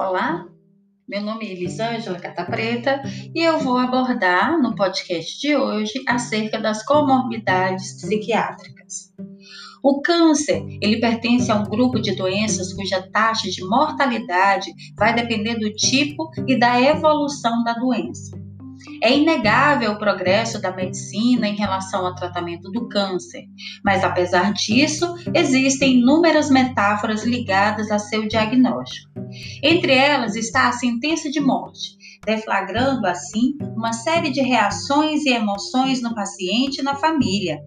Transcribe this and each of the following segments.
Olá, meu nome é Elisângela Catapreta e eu vou abordar no podcast de hoje acerca das comorbidades psiquiátricas. O câncer, ele pertence a um grupo de doenças cuja taxa de mortalidade vai depender do tipo e da evolução da doença. É inegável o progresso da medicina em relação ao tratamento do câncer, mas apesar disso, existem inúmeras metáforas ligadas a seu diagnóstico. Entre elas está a sentença de morte, deflagrando assim uma série de reações e emoções no paciente e na família.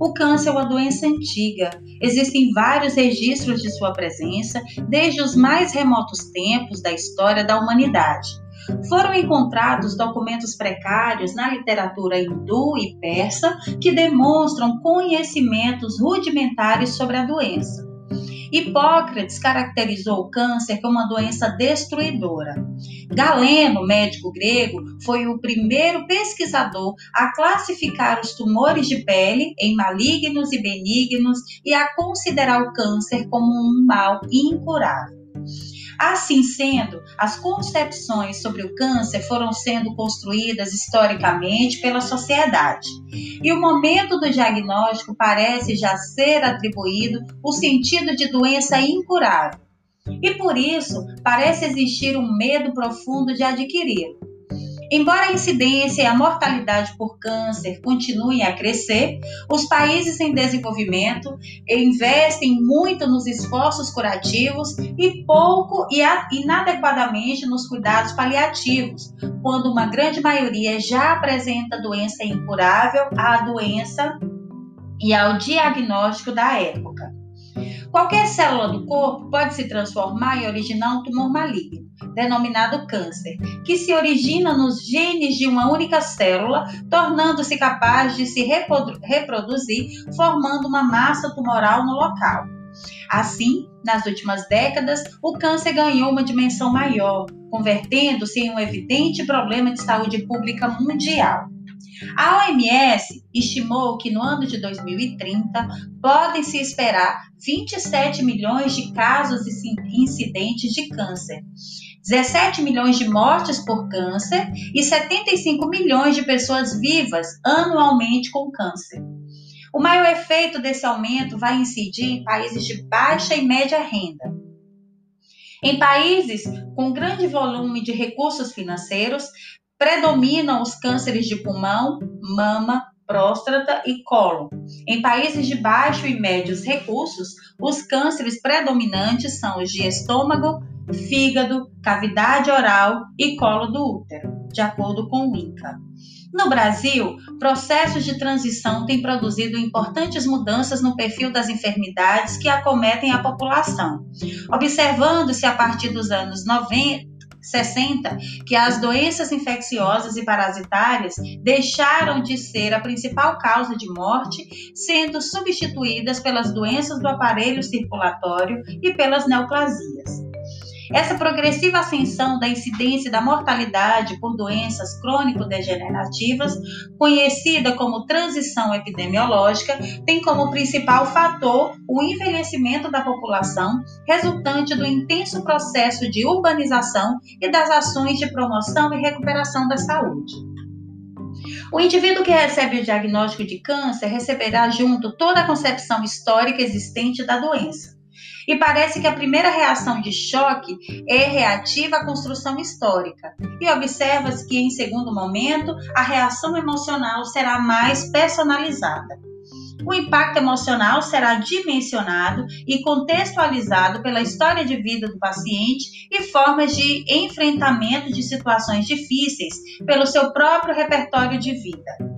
O câncer é uma doença antiga. Existem vários registros de sua presença desde os mais remotos tempos da história da humanidade. Foram encontrados documentos precários na literatura hindu e persa que demonstram conhecimentos rudimentares sobre a doença. Hipócrates caracterizou o câncer como uma doença destruidora. Galeno, médico grego, foi o primeiro pesquisador a classificar os tumores de pele em malignos e benignos e a considerar o câncer como um mal incurável. Assim sendo, as concepções sobre o câncer foram sendo construídas historicamente pela sociedade. E o momento do diagnóstico parece já ser atribuído o sentido de doença incurável. E por isso, parece existir um medo profundo de adquiri-lo. Embora a incidência e a mortalidade por câncer continuem a crescer, os países em desenvolvimento investem muito nos esforços curativos e pouco e inadequadamente nos cuidados paliativos, quando uma grande maioria já apresenta doença incurável à doença e ao diagnóstico da época. Qualquer célula do corpo pode se transformar e originar um tumor maligno, denominado câncer, que se origina nos genes de uma única célula, tornando-se capaz de se reproduzir, formando uma massa tumoral no local. Assim, nas últimas décadas, o câncer ganhou uma dimensão maior, convertendo-se em um evidente problema de saúde pública mundial. A OMS estimou que no ano de 2030 podem se esperar 27 milhões de casos e incidentes de câncer, 17 milhões de mortes por câncer e 75 milhões de pessoas vivas anualmente com câncer. O maior efeito desse aumento vai incidir em países de baixa e média renda. Em países com grande volume de recursos financeiros, predominam os cânceres de pulmão, mama, próstata e colo. Em países de baixo e médios recursos, os cânceres predominantes são os de estômago, fígado, cavidade oral e colo do útero, de acordo com o INCA. No Brasil, processos de transição têm produzido importantes mudanças no perfil das enfermidades que acometem a população. Observando-se a partir dos anos 90, 60 que as doenças infecciosas e parasitárias deixaram de ser a principal causa de morte, sendo substituídas pelas doenças do aparelho circulatório e pelas neoplasias. Essa progressiva ascensão da incidência da mortalidade por doenças crônico-degenerativas, conhecida como transição epidemiológica, tem como principal fator o envelhecimento da população, resultante do intenso processo de urbanização e das ações de promoção e recuperação da saúde. O indivíduo que recebe o diagnóstico de câncer receberá junto toda a concepção histórica existente da doença e parece que a primeira reação de choque é reativa à construção histórica. E observa-se que, em segundo momento, a reação emocional será mais personalizada. O impacto emocional será dimensionado e contextualizado pela história de vida do paciente e formas de enfrentamento de situações difíceis pelo seu próprio repertório de vida.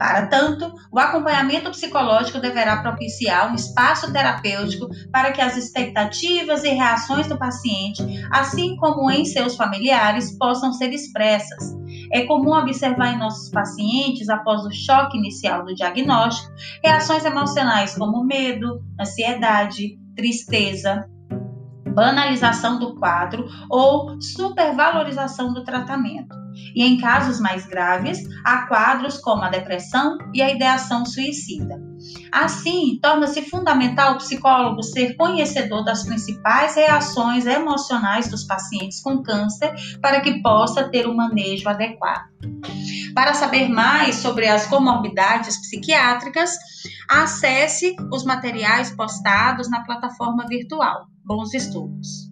Para tanto, o acompanhamento psicológico deverá propiciar um espaço terapêutico para que as expectativas e reações do paciente, assim como em seus familiares, possam ser expressas. É comum observar em nossos pacientes, após o choque inicial do diagnóstico, reações emocionais como medo, ansiedade, tristeza, banalização do quadro ou supervalorização do tratamento. E em casos mais graves, há quadros como a depressão e a ideação suicida. Assim, torna-se fundamental o psicólogo ser conhecedor das principais reações emocionais dos pacientes com câncer para que possa ter um manejo adequado. Para saber mais sobre as comorbidades psiquiátricas, acesse os materiais postados na plataforma virtual. Bons estudos!